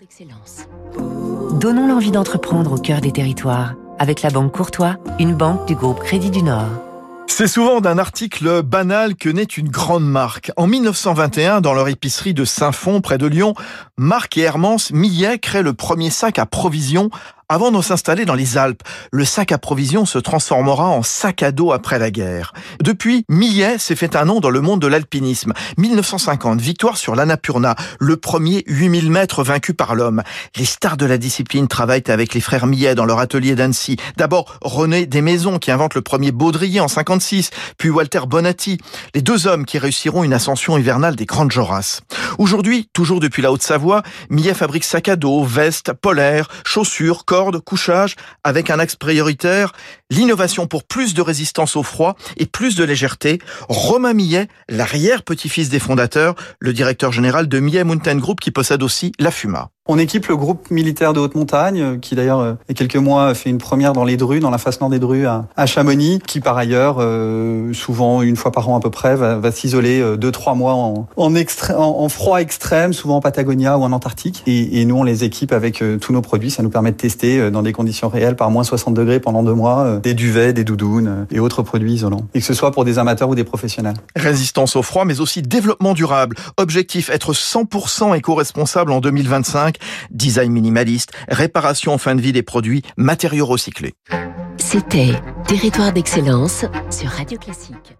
d'excellence. Donnons l'envie d'entreprendre au cœur des territoires avec la Banque Courtois, une banque du groupe Crédit du Nord. C'est souvent d'un article banal que naît une grande marque. En 1921, dans leur épicerie de Saint-Fond, près de Lyon, Marc et Hermance Millet créent le premier sac à provisions avant de s'installer dans les Alpes, le sac à provisions se transformera en sac à dos après la guerre. Depuis, Millet s'est fait un nom dans le monde de l'alpinisme. 1950, victoire sur l'Annapurna, le premier 8000 mètres vaincu par l'homme. Les stars de la discipline travaillent avec les frères Millet dans leur atelier d'Annecy. D'abord, René Desmaisons qui invente le premier baudrier en 56, puis Walter Bonatti, les deux hommes qui réussiront une ascension hivernale des Grandes Jorasses. Aujourd'hui, toujours depuis la Haute-Savoie, Millet fabrique sacs à dos, vestes, polaires, chaussures, couchage, avec un axe prioritaire, l'innovation pour plus de résistance au froid et plus de légèreté. Romain Millet, l'arrière-petit-fils des fondateurs, le directeur général de Millet Mountain Group qui possède aussi la Fuma. On équipe le groupe militaire de haute montagne, euh, qui d'ailleurs, euh, il y a quelques mois, fait une première dans les Drues, dans la face nord des Drues à, Chamonix, qui par ailleurs, euh, souvent une fois par an à peu près, va, s'isoler deux, trois mois en, froid extrême, souvent en Patagonia ou en Antarctique. Et, nous, on les équipe avec tous nos produits. Ça nous permet de tester dans des conditions réelles par moins 60 degrés pendant deux mois, des duvets, des doudounes et autres produits isolants. Et que ce soit pour des amateurs ou des professionnels. Résistance au froid, mais aussi développement durable. Objectif, être 100% éco-responsable en 2025 design minimaliste, réparation en fin de vie des produits, matériaux recyclés. C'était Territoire d'excellence sur Radio Classique.